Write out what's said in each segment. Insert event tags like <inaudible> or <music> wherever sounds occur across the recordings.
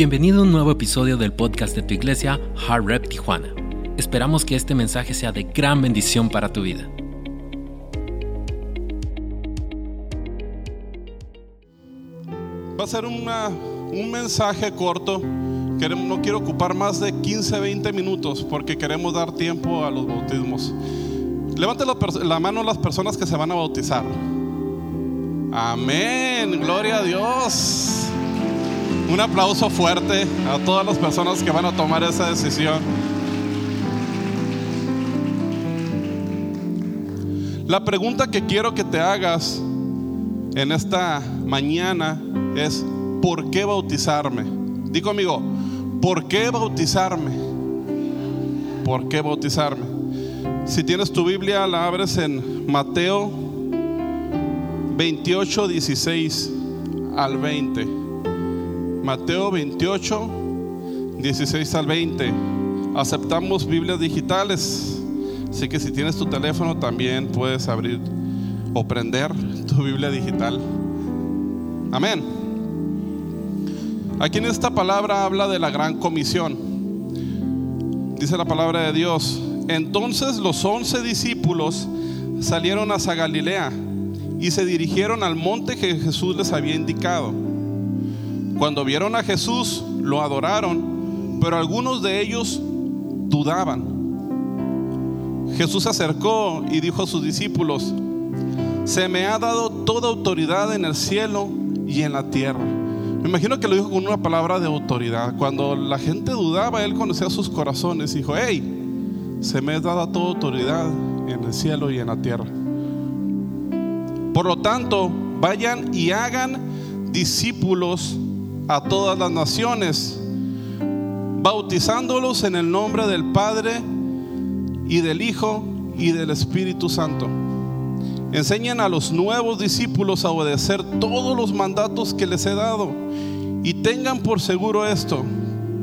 Bienvenido a un nuevo episodio del podcast de tu iglesia, Hard Rep Tijuana. Esperamos que este mensaje sea de gran bendición para tu vida. Va a ser un mensaje corto. no quiero ocupar más de 15, 20 minutos porque queremos dar tiempo a los bautismos. Levante la, la mano las personas que se van a bautizar. Amén, gloria a Dios. Un aplauso fuerte a todas las personas que van a tomar esa decisión. La pregunta que quiero que te hagas en esta mañana es, ¿por qué bautizarme? Digo conmigo, ¿por qué bautizarme? ¿Por qué bautizarme? Si tienes tu Biblia, la abres en Mateo 28, 16 al 20. Mateo 28, 16 al 20. Aceptamos Biblias digitales. Así que si tienes tu teléfono también puedes abrir o prender tu Biblia digital. Amén. Aquí en esta palabra habla de la gran comisión. Dice la palabra de Dios. Entonces los once discípulos salieron hacia Galilea y se dirigieron al monte que Jesús les había indicado. Cuando vieron a Jesús, lo adoraron, pero algunos de ellos dudaban. Jesús se acercó y dijo a sus discípulos, se me ha dado toda autoridad en el cielo y en la tierra. Me imagino que lo dijo con una palabra de autoridad. Cuando la gente dudaba, él conocía sus corazones y dijo, hey, se me ha dado toda autoridad en el cielo y en la tierra. Por lo tanto, vayan y hagan discípulos a todas las naciones, bautizándolos en el nombre del Padre y del Hijo y del Espíritu Santo. Enseñen a los nuevos discípulos a obedecer todos los mandatos que les he dado y tengan por seguro esto,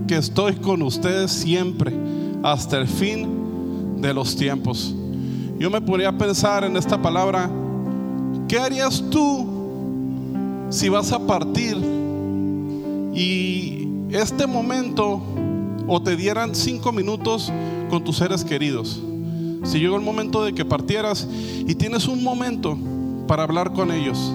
que estoy con ustedes siempre hasta el fin de los tiempos. Yo me ponía a pensar en esta palabra, ¿qué harías tú si vas a partir y este momento o te dieran cinco minutos con tus seres queridos. Si llegó el momento de que partieras y tienes un momento para hablar con ellos.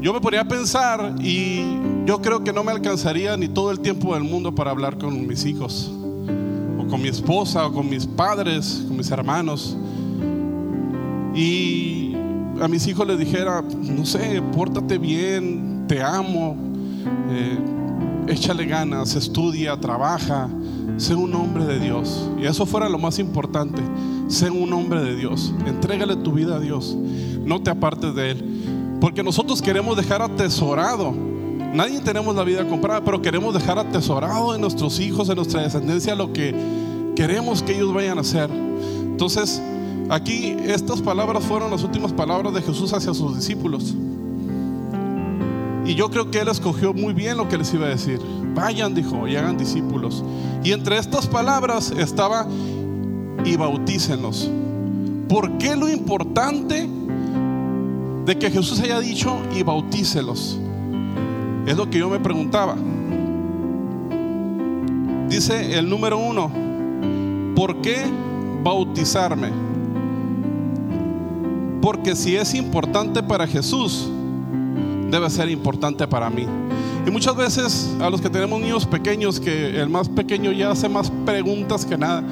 Yo me podría pensar y yo creo que no me alcanzaría ni todo el tiempo del mundo para hablar con mis hijos, o con mi esposa, o con mis padres, con mis hermanos. Y a mis hijos les dijera, no sé, pórtate bien, te amo, eh, échale ganas, estudia, trabaja, sé un hombre de Dios. Y eso fuera lo más importante, sé un hombre de Dios. Entrégale tu vida a Dios, no te apartes de Él. Porque nosotros queremos dejar atesorado. Nadie tenemos la vida comprada, pero queremos dejar atesorado en nuestros hijos, en nuestra descendencia, lo que queremos que ellos vayan a hacer. Entonces, aquí estas palabras fueron las últimas palabras de Jesús hacia sus discípulos. Y yo creo que él escogió muy bien lo que les iba a decir. Vayan, dijo, y hagan discípulos. Y entre estas palabras estaba, y bautícenlos. ¿Por qué lo importante de que Jesús haya dicho, y bautícelos? Es lo que yo me preguntaba. Dice el número uno, ¿por qué bautizarme? Porque si es importante para Jesús, debe ser importante para mí. Y muchas veces a los que tenemos niños pequeños, que el más pequeño ya hace más preguntas que nada,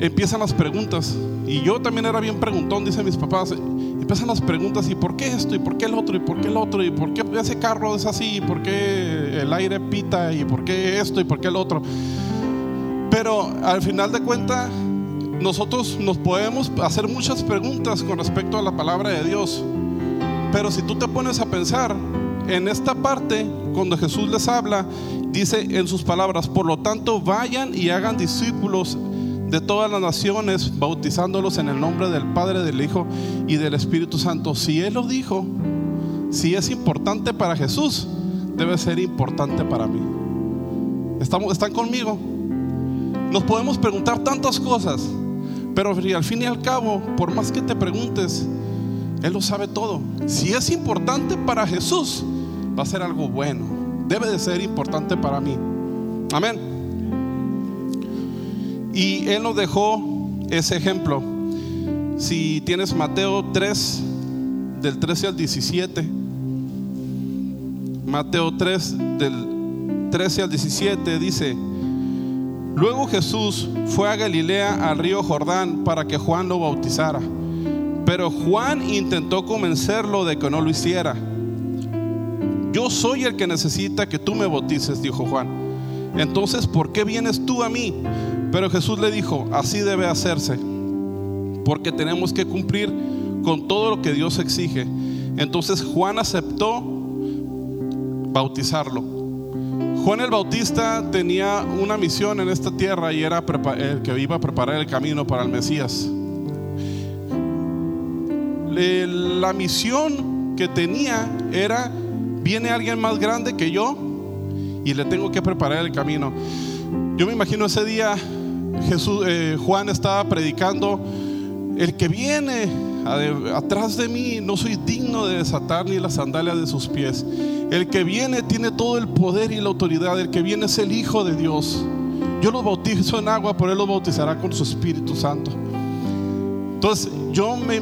empiezan las preguntas. Y yo también era bien preguntón, dicen mis papás. Empiezan las preguntas, ¿y por qué esto? ¿Y por qué el otro? ¿Y por qué el otro? ¿Y por qué ese carro es así? ¿Y por qué el aire pita? ¿Y por qué esto? ¿Y por qué el otro? Pero al final de cuentas, nosotros nos podemos hacer muchas preguntas con respecto a la palabra de Dios. Pero si tú te pones a pensar en esta parte, cuando Jesús les habla, dice en sus palabras, por lo tanto vayan y hagan discípulos de todas las naciones, bautizándolos en el nombre del Padre, del Hijo y del Espíritu Santo. Si Él lo dijo, si es importante para Jesús, debe ser importante para mí. ¿Estamos, ¿Están conmigo? Nos podemos preguntar tantas cosas, pero al fin y al cabo, por más que te preguntes, él lo sabe todo. Si es importante para Jesús, va a ser algo bueno. debe de ser importante para mí. Amén. Y Él nos dejó ese ejemplo. Si tienes Mateo 3, del 13 al 17, Mateo 3, del 13 al 17, dice, luego Jesús fue a Galilea, al río Jordán, para que Juan lo bautizara. Pero Juan intentó convencerlo de que no lo hiciera. Yo soy el que necesita que tú me bautices, dijo Juan. Entonces, ¿por qué vienes tú a mí? Pero Jesús le dijo, así debe hacerse, porque tenemos que cumplir con todo lo que Dios exige. Entonces Juan aceptó bautizarlo. Juan el Bautista tenía una misión en esta tierra y era el que iba a preparar el camino para el Mesías. La misión que tenía era, viene alguien más grande que yo y le tengo que preparar el camino. Yo me imagino ese día Jesús, eh, Juan estaba predicando, el que viene atrás de mí no soy digno de desatar ni las sandalias de sus pies. El que viene tiene todo el poder y la autoridad. El que viene es el Hijo de Dios. Yo lo bautizo en agua, pero Él lo bautizará con su Espíritu Santo. Entonces yo me,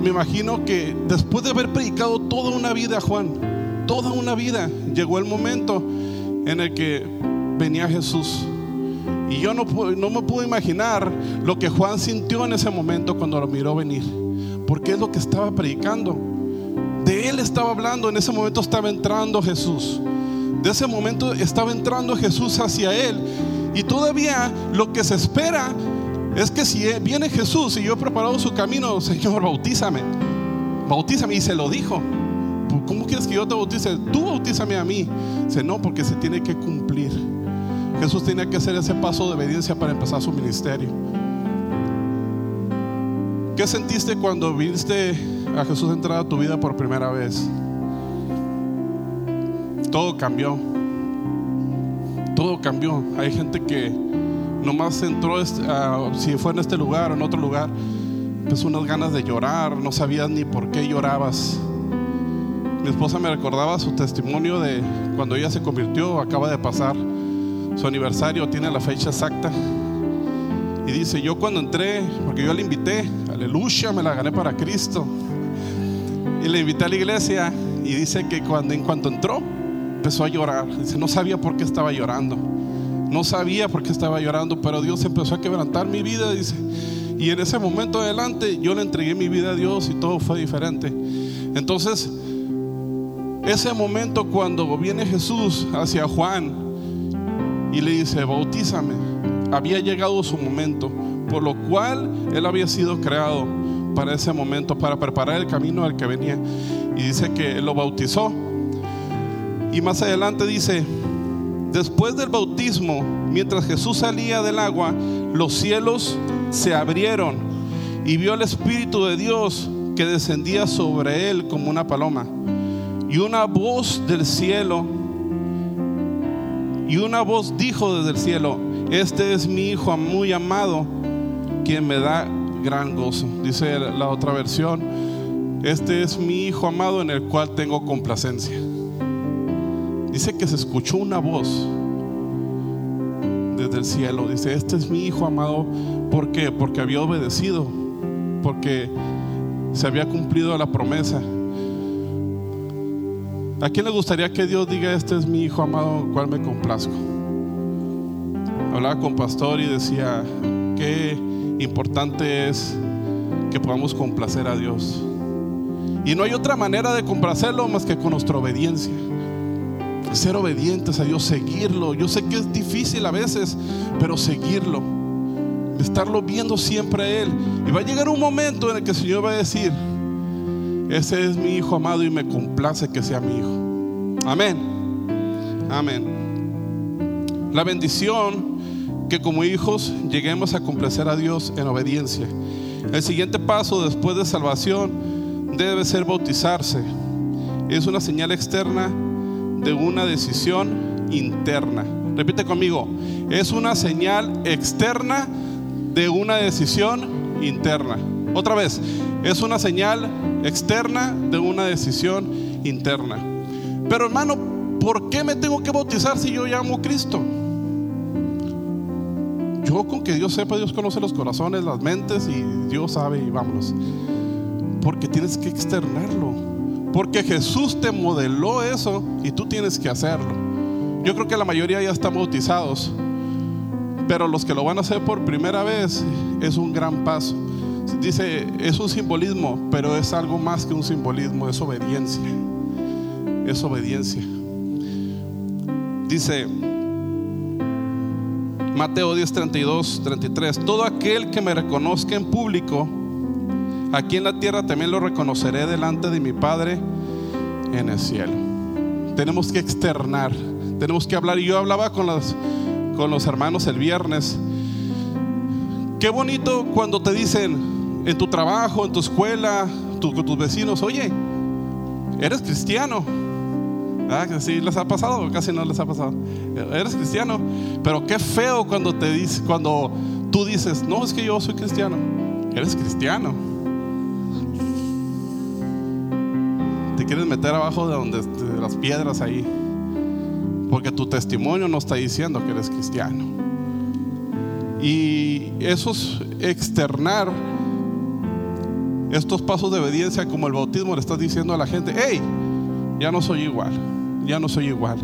me imagino que después de haber predicado toda una vida, Juan, toda una vida, llegó el momento en el que venía Jesús. Y yo no, no me puedo imaginar lo que Juan sintió en ese momento cuando lo miró venir. Porque es lo que estaba predicando. De él estaba hablando, en ese momento estaba entrando Jesús. De ese momento estaba entrando Jesús hacia él. Y todavía lo que se espera es que si viene Jesús y yo he preparado su camino, <laughs> Señor, bautízame. Bautízame. Y se lo dijo. ¿Cómo quieres que yo te bautice? Tú bautízame a mí. Dice, no, porque se tiene que cumplir. Jesús tenía que hacer ese paso de obediencia para empezar su ministerio. ¿Qué sentiste cuando viste a Jesús entrar a tu vida por primera vez? Todo cambió. Todo cambió. Hay gente que nomás entró, si fue en este lugar o en otro lugar, pues unas ganas de llorar, no sabías ni por qué llorabas. Mi esposa me recordaba su testimonio de cuando ella se convirtió, acaba de pasar su aniversario, tiene la fecha exacta. Y dice, yo cuando entré, porque yo le invité, aleluya, me la gané para Cristo. Y le invité a la iglesia y dice que cuando en cuanto entró, empezó a llorar. Dice, no sabía por qué estaba llorando. No sabía por qué estaba llorando, pero Dios empezó a quebrantar mi vida, dice. Y en ese momento adelante yo le entregué mi vida a Dios y todo fue diferente. Entonces, ese momento cuando viene Jesús hacia Juan y le dice, bautízame, había llegado su momento, por lo cual él había sido creado para ese momento, para preparar el camino al que venía. Y dice que él lo bautizó. Y más adelante dice, Después del bautismo, mientras Jesús salía del agua, los cielos se abrieron y vio al Espíritu de Dios que descendía sobre él como una paloma. Y una voz del cielo, y una voz dijo desde el cielo, este es mi Hijo muy amado, quien me da gran gozo. Dice la otra versión, este es mi Hijo amado en el cual tengo complacencia. Dice que se escuchó una voz desde el cielo. Dice, este es mi hijo amado. ¿Por qué? Porque había obedecido. Porque se había cumplido la promesa. ¿A quién le gustaría que Dios diga, este es mi hijo amado, cual me complazco? Hablaba con pastor y decía, qué importante es que podamos complacer a Dios. Y no hay otra manera de complacerlo más que con nuestra obediencia ser obedientes a Dios, seguirlo. Yo sé que es difícil a veces, pero seguirlo. Estarlo viendo siempre a Él. Y va a llegar un momento en el que el Señor va a decir, ese es mi Hijo amado y me complace que sea mi Hijo. Amén. Amén. La bendición que como hijos lleguemos a complacer a Dios en obediencia. El siguiente paso después de salvación debe ser bautizarse. Es una señal externa de una decisión interna. Repite conmigo, es una señal externa de una decisión interna. Otra vez, es una señal externa de una decisión interna. Pero hermano, ¿por qué me tengo que bautizar si yo llamo a Cristo? Yo con que Dios sepa, Dios conoce los corazones, las mentes y Dios sabe y vámonos. Porque tienes que externarlo. Porque Jesús te modeló eso y tú tienes que hacerlo. Yo creo que la mayoría ya están bautizados. Pero los que lo van a hacer por primera vez es un gran paso. Dice, es un simbolismo, pero es algo más que un simbolismo, es obediencia. Es obediencia. Dice Mateo 10, 32, 33, todo aquel que me reconozca en público, aquí en la tierra también lo reconoceré delante de mi Padre en el cielo. Tenemos que externar, tenemos que hablar. Y yo hablaba con los, con los hermanos el viernes. Qué bonito cuando te dicen en tu trabajo, en tu escuela, con tus vecinos, oye, eres cristiano. ¿Ah, que sí les ha pasado o casi no les ha pasado? Eres cristiano, pero qué feo cuando te dice, cuando tú dices, no, es que yo soy cristiano. Eres cristiano. Quieres meter abajo de donde de las piedras ahí, porque tu testimonio no está diciendo que eres cristiano. Y eso es externar estos pasos de obediencia como el bautismo le estás diciendo a la gente, hey, ya no soy igual ya no soy igual.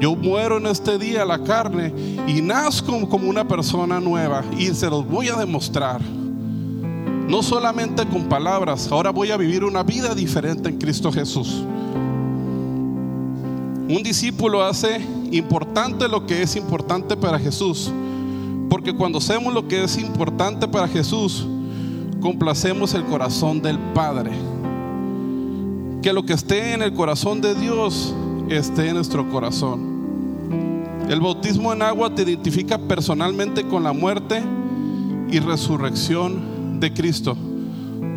Yo muero en este día la carne y nazco como una persona nueva y se los voy a demostrar. No solamente con palabras, ahora voy a vivir una vida diferente en Cristo Jesús. Un discípulo hace importante lo que es importante para Jesús, porque cuando hacemos lo que es importante para Jesús, complacemos el corazón del Padre que lo que esté en el corazón de Dios esté en nuestro corazón. El bautismo en agua te identifica personalmente con la muerte y resurrección de Cristo.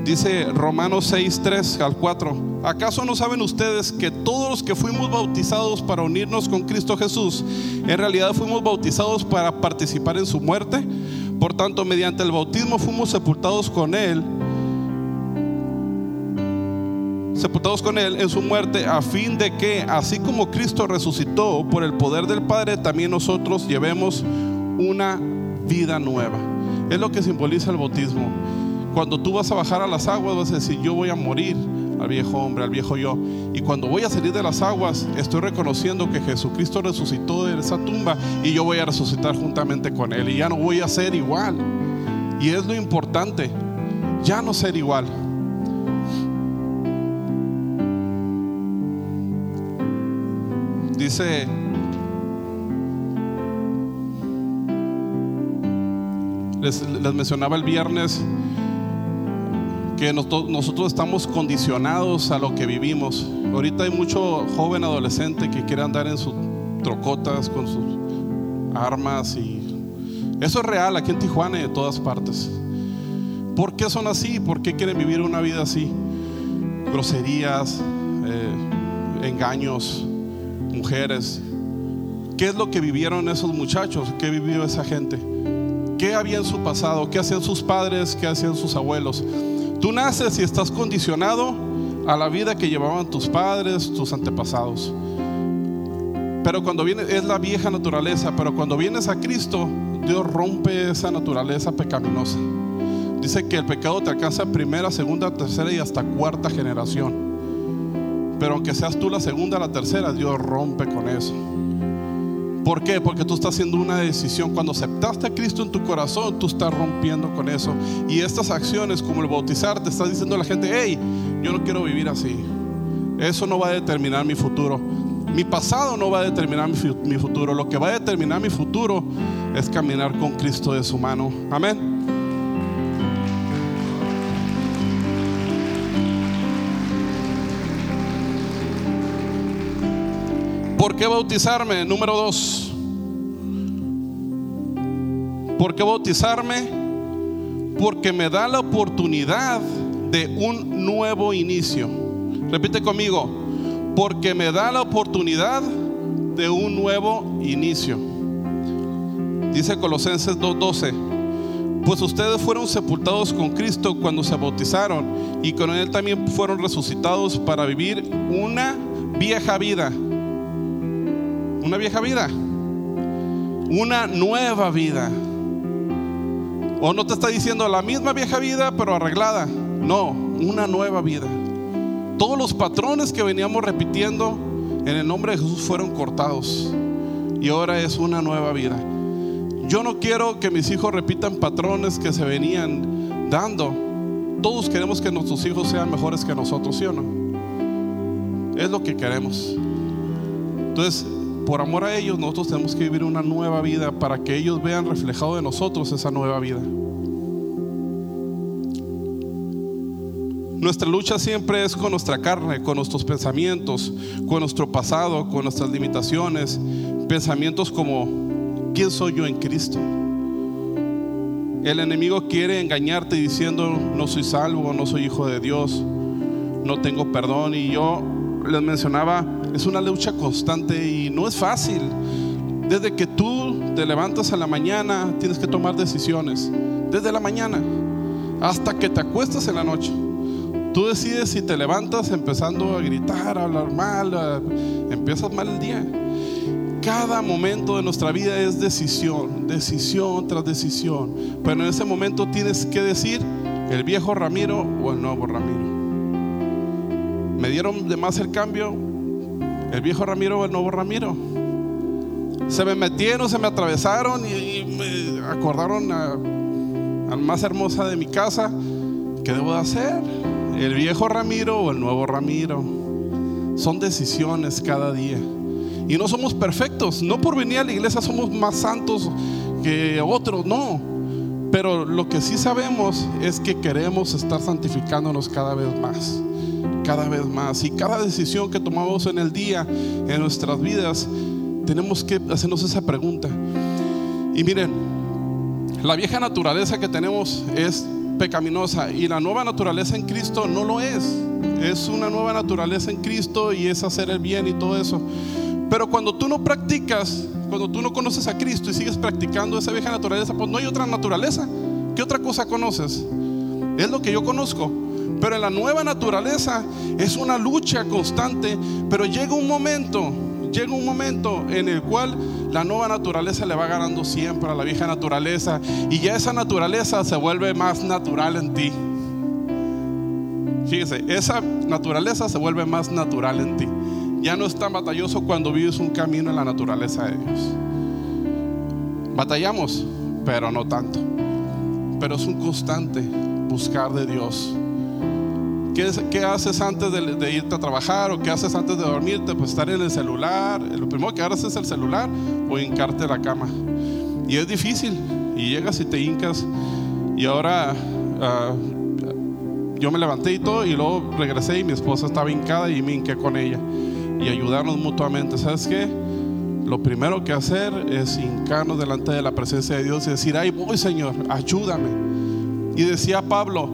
Dice Romanos 6, 3 al 4. ¿Acaso no saben ustedes que todos los que fuimos bautizados para unirnos con Cristo Jesús, en realidad fuimos bautizados para participar en su muerte? Por tanto, mediante el bautismo fuimos sepultados con Él sepultados con Él en su muerte, a fin de que, así como Cristo resucitó por el poder del Padre, también nosotros llevemos una vida nueva. Es lo que simboliza el bautismo. Cuando tú vas a bajar a las aguas, vas a decir, yo voy a morir al viejo hombre, al viejo yo. Y cuando voy a salir de las aguas, estoy reconociendo que Jesucristo resucitó de esa tumba y yo voy a resucitar juntamente con Él. Y ya no voy a ser igual. Y es lo importante, ya no ser igual. Dice, les, mencionaba el viernes que nosotros estamos condicionados a lo que vivimos. Ahorita hay mucho joven adolescente que quiere andar en sus trocotas con sus armas y eso es real aquí en Tijuana y en todas partes. ¿Por qué son así? ¿Por qué quieren vivir una vida así? Groserías, eh, engaños, mujeres. ¿Qué es lo que vivieron esos muchachos? ¿Qué vivió esa gente? ¿Qué había en su pasado? ¿Qué hacían sus padres? ¿Qué hacían sus abuelos? Tú naces y estás condicionado a la vida que llevaban tus padres, tus antepasados. Pero cuando viene, es la vieja naturaleza, pero cuando vienes a Cristo, Dios rompe esa naturaleza pecaminosa. Dice que el pecado te alcanza primera, segunda, tercera y hasta cuarta generación. Pero aunque seas tú la segunda, la tercera, Dios rompe con eso. ¿Por qué? Porque tú estás haciendo una decisión. Cuando aceptaste a Cristo en tu corazón, tú estás rompiendo con eso. Y estas acciones, como el bautizar, te estás diciendo a la gente, hey, yo no quiero vivir así. Eso no va a determinar mi futuro. Mi pasado no va a determinar mi futuro. Lo que va a determinar mi futuro es caminar con Cristo de su mano. Amén. ¿Por qué bautizarme? Número dos. ¿Por qué bautizarme? Porque me da la oportunidad de un nuevo inicio. Repite conmigo. Porque me da la oportunidad de un nuevo inicio. Dice Colosenses 2:12. Pues ustedes fueron sepultados con Cristo cuando se bautizaron y con Él también fueron resucitados para vivir una vieja vida Una vieja vida. Una nueva vida. O no te está diciendo la misma vieja vida, pero arreglada. No, una nueva vida. Todos los patrones que veníamos repitiendo en el nombre de Jesús fueron cortados. Y ahora es una nueva vida. Yo no quiero que mis hijos repitan patrones que se venían dando. Todos queremos que nuestros hijos sean mejores que nosotros, ¿sí o no? Es lo que queremos. Entonces, por amor a ellos, nosotros tenemos que vivir una nueva vida para que ellos vean reflejado de nosotros esa nueva vida. Nuestra lucha siempre es con nuestra carne, con nuestros pensamientos, con nuestro pasado, con nuestras limitaciones, pensamientos como ¿Quién soy yo en Cristo? El enemigo quiere engañarte diciendo, no soy salvo, no soy hijo de Dios, no tengo perdón. Y yo les mencionaba, es una lucha constante y no es fácil. Desde que tú te levantas a la mañana, tienes que tomar decisiones. Desde la mañana hasta que te acuestas en la noche. Tú decides si te levantas empezando a gritar, a hablar mal, empiezas mal el día. Cada momento de nuestra vida es decisión, decisión tras decisión. Pero en ese momento tienes que decir el viejo Ramiro o el nuevo Ramiro. Me dieron de más el cambio, el viejo Ramiro o el nuevo Ramiro. Se me metieron, se me atravesaron y, me acordaron a, más hermosa de mi casa. ¿Qué debo de hacer? ¿El viejo Ramiro o el nuevo Ramiro? Son decisiones cada día. Y no somos perfectos. No por venir a la iglesia somos más santos que otros, no. Pero lo que sí sabemos es que queremos estar santificándonos cada vez más. Cada vez más. Y cada decisión que tomamos en el día, en nuestras vidas, tenemos que hacernos esa pregunta. Y miren, la vieja naturaleza que tenemos es pecaminosa y la nueva naturaleza en Cristo no lo es. Es una nueva naturaleza en Cristo y es hacer el bien y todo eso. Pero cuando tú no practicas, cuando tú no conoces a Cristo y sigues practicando esa vieja naturaleza, pues no hay otra naturaleza. ¿Qué otra cosa conoces? Es lo que yo conozco. Pero en la nueva naturaleza es una lucha constante, pero llega un momento, llega un momento en el cual la nueva naturaleza le va ganando siempre a la vieja naturaleza y ya esa naturaleza se vuelve más natural en ti. Fíjese, esa naturaleza se vuelve más natural en ti ya no es tan batalloso cuando vives un camino en la naturaleza de Dios. Batallamos, pero no tanto. Pero es un constante buscar de Dios. ¿Qué, haces antes de, irte a trabajar o qué haces antes de dormirte? Pues estar en el celular. Lo primero que haces es el celular o hincarte la cama. Y es difícil. Y llegas y te hincas. Y ahora ah, yo me levanté y todo. Y luego regresé y mi esposa estaba hincada y me hinqué con ella y ayudarnos mutuamente. ¿Sabes qué? Lo primero que hacer es hincarnos delante de la presencia de Dios y decir, ay voy Señor, ayúdame. Y decía Pablo,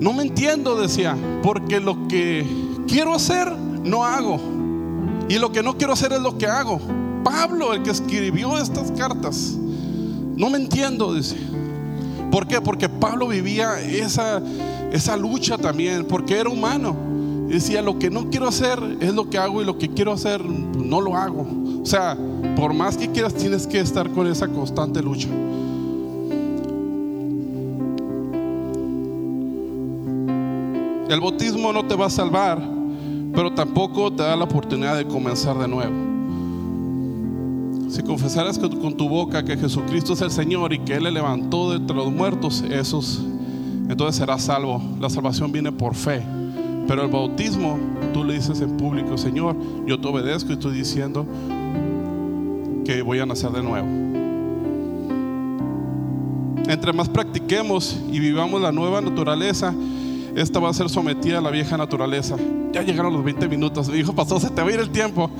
no me entiendo, decía, porque lo que quiero hacer, no hago. Y lo que no quiero hacer es lo que hago. Pablo, el que escribió estas cartas, no me entiendo, dice. ¿Por qué? Porque Pablo vivía esa, esa lucha también, porque era humano decía, lo que no quiero hacer es lo que hago y lo que quiero hacer no lo hago. O sea, por más que quieras, tienes que estar con esa constante lucha. El bautismo no te va a salvar, pero tampoco te da la oportunidad de comenzar de nuevo. Si confesaras con tu boca que Jesucristo es el Señor y que Él le levantó de entre los muertos, esos, entonces serás salvo. La salvación viene por fe. Pero el bautismo, tú le dices en público, Señor, yo te obedezco y estoy diciendo que voy a nacer de nuevo. Entre más practiquemos y vivamos la nueva naturaleza, esta va a ser sometida a la vieja naturaleza. Ya llegaron los 20 minutos. Me dijo, pastor, se te va a ir el tiempo.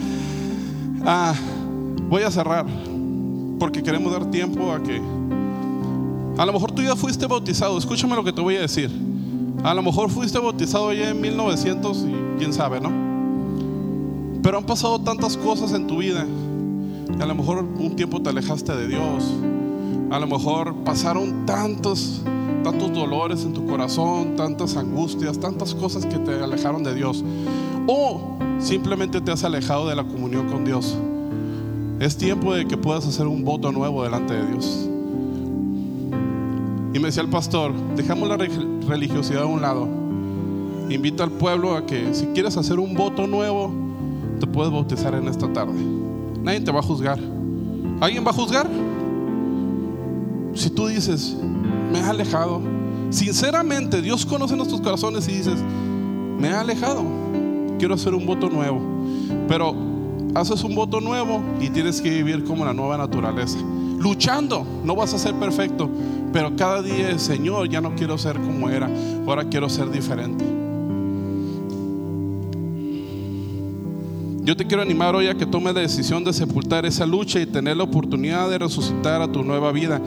Ah, voy a cerrar porque queremos dar tiempo a que... A lo mejor tú ya fuiste bautizado. Escúchame lo que te voy a decir. A lo mejor fuiste bautizado ya en 1900 y quién sabe, ¿no? Pero han pasado tantas cosas en tu vida. A lo mejor un tiempo te alejaste de Dios. A lo mejor pasaron tantos, tantos dolores en tu corazón, tantas angustias, tantas cosas que te alejaron de Dios. O simplemente te has alejado de la comunión con Dios. Es tiempo de que puedas hacer un voto nuevo delante de Dios. Y me decía el pastor, dejamos la religiosidad a un lado. Invita al pueblo a que si quieres hacer un voto nuevo, te puedes bautizar en esta tarde. Nadie te va a juzgar. ¿Alguien va a juzgar? Si tú dices, me he alejado, sinceramente Dios conoce nuestros corazones y dices, me he alejado, quiero hacer un voto nuevo. Pero haces un voto nuevo y tienes que vivir como la nueva naturaleza. Luchando, no vas a ser perfecto, pero cada día, Señor, ya no quiero ser como era, ahora quiero ser diferente. Yo te quiero animar hoy a que tomes la decisión de sepultar esa lucha y tener la oportunidad de resucitar a tu nueva vida.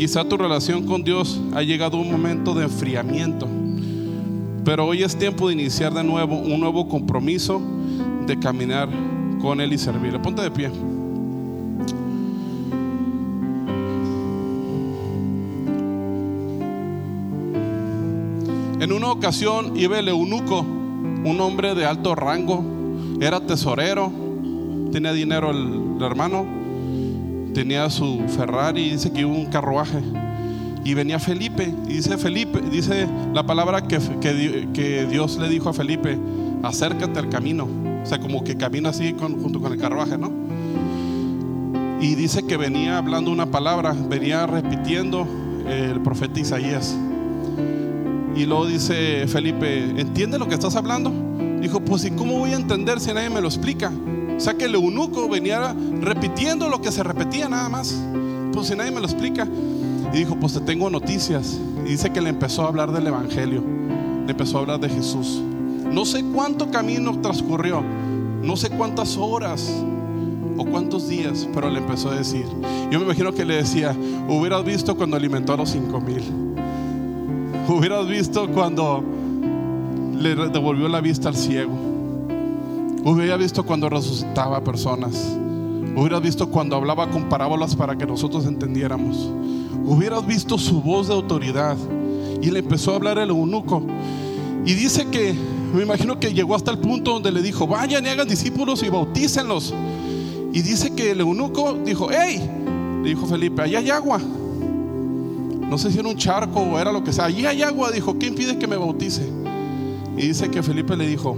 Quizá tu relación con Dios ha llegado a un momento de enfriamiento, pero hoy es tiempo de iniciar de nuevo un nuevo compromiso de caminar con Él y servirle. Ponte de pie. En una ocasión iba el eunuco, un hombre de alto rango, era tesorero, tenía dinero el, hermano, tenía su Ferrari, dice que hubo un carruaje. Y venía Felipe, y dice Felipe, dice la palabra que, que, Dios le dijo a Felipe, acércate al camino. O sea, como que camina así junto con el carruaje, ¿no? Y dice que venía hablando una palabra, venía repitiendo el profeta Isaías. Y luego dice Felipe, ¿entiende lo que estás hablando? Dijo, pues ¿y cómo voy a entender si nadie me lo explica? O sea que el eunuco venía repitiendo lo que se repetía nada más. Pues si nadie me lo explica. Y dijo, pues te tengo noticias. Y dice que le empezó a hablar del Evangelio. Le empezó a hablar de Jesús. No sé cuánto camino transcurrió. No sé cuántas horas o cuántos días, pero le empezó a decir. Yo me imagino que le decía, hubieras visto cuando alimentó a los cinco mil. Hubieras visto cuando le devolvió la vista al ciego. Hubiera visto cuando resucitaba personas. Hubieras visto cuando hablaba con parábolas para que nosotros entendiéramos. Hubieras visto su voz de autoridad. Y le empezó a hablar el eunuco. Y dice que, me imagino que llegó hasta el punto donde le dijo, vayan y hagan discípulos y bautícenlos. Y dice que el eunuco dijo, hey, le dijo Felipe, allá hay agua. No sé si era un charco o era lo que sea. Allí hay agua. Dijo, ¿qué impide que me bautice? Y dice que Felipe le dijo,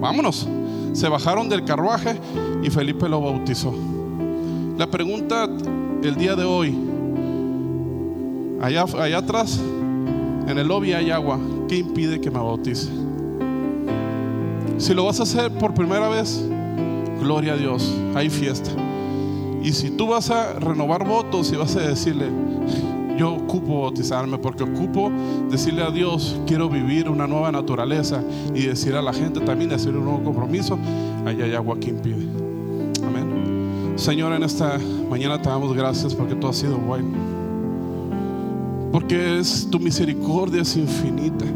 vámonos. Se bajaron del carruaje y Felipe lo bautizó. La pregunta el día de hoy, allá, allá atrás, en el lobby hay agua. ¿Qué impide que me bautice? Si lo vas a hacer por primera vez, gloria a Dios, hay fiesta. Y si tú vas a renovar votos y vas a decirle, yo ocupo bautizarme porque ocupo decirle a Dios, quiero vivir una nueva naturaleza y decir a la gente también, hacer un nuevo compromiso, allá hay agua que impide. Amén. Señor, en esta mañana te damos gracias porque tú has sido bueno. Porque es tu misericordia es infinita.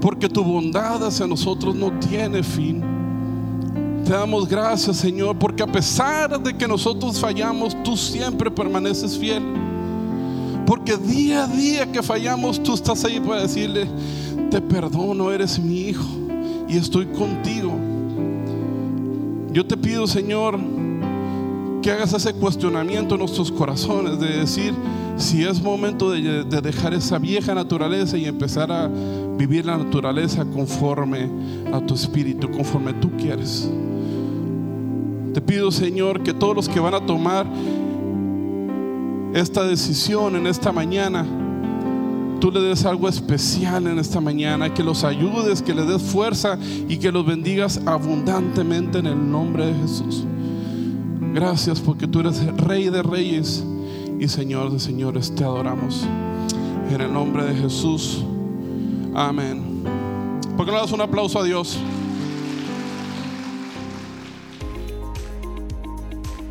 Porque tu bondad hacia nosotros no tiene fin. Te damos gracias, Señor, porque a pesar de que nosotros fallamos, tú siempre permaneces fiel. Porque día a día que fallamos, tú estás ahí para decirle, te perdono, eres mi hijo y estoy contigo. Yo te pido, Señor, que hagas ese cuestionamiento en nuestros corazones, de decir si es momento de, de dejar esa vieja naturaleza y empezar a vivir la naturaleza conforme a tu espíritu, conforme tú quieres. Te pido, Señor, que todos los que van a tomar esta decisión en esta mañana, tú le des algo especial en esta mañana, que los ayudes, que le des fuerza y que los bendigas abundantemente en el nombre de Jesús. Gracias porque tú eres Rey de Reyes y Señor de Señores, te adoramos. En el nombre de Jesús. Amén. ¿Por qué no das un aplauso a Dios?